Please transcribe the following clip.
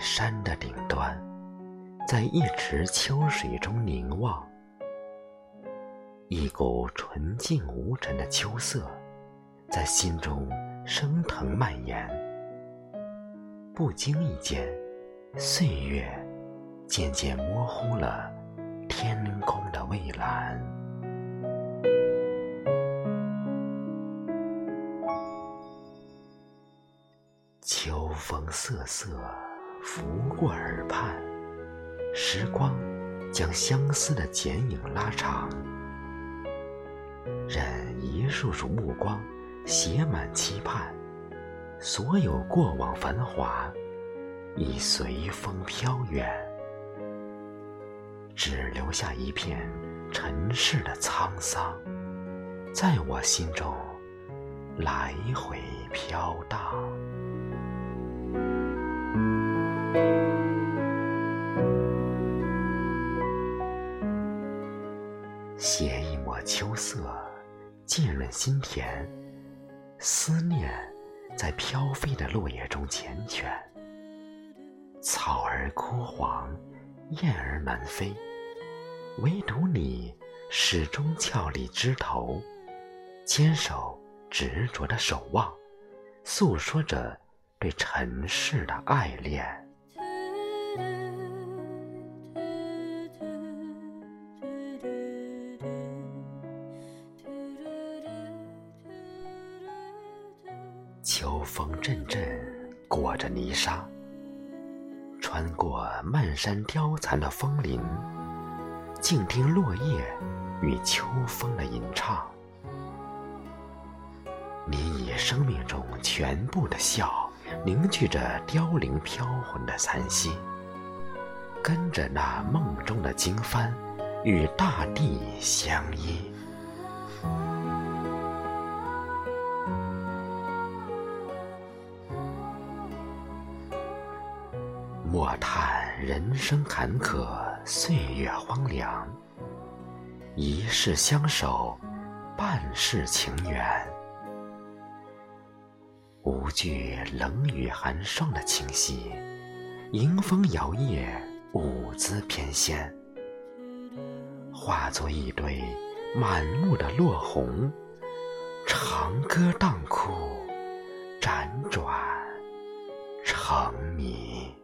山的顶端在一池秋水中凝望，一股纯净无尘的秋色在心中升腾蔓延。不经意间，岁月渐渐模糊了天空的蔚蓝。秋风瑟瑟，拂过耳畔，时光将相思的剪影拉长。任一束束目光写满期盼，所有过往繁华已随风飘远，只留下一片尘世的沧桑，在我心中来回飘荡。携一抹秋色，浸润心田。思念在飘飞的落叶中缱绻。草儿枯黄，燕儿南飞，唯独你始终俏立枝头，坚守执着的守望，诉说着对尘世的爱恋。秋风阵阵，裹着泥沙，穿过漫山凋残的枫林，静听落叶与秋风的吟唱。你以生命中全部的笑，凝聚着凋零飘魂的残息，跟着那梦中的经幡，与大地相依。莫叹人生坎坷，岁月荒凉。一世相守，半世情缘。无惧冷雨寒霜的侵袭，迎风摇曳，舞姿翩跹，化作一堆满目的落红，长歌当哭，辗转成谜。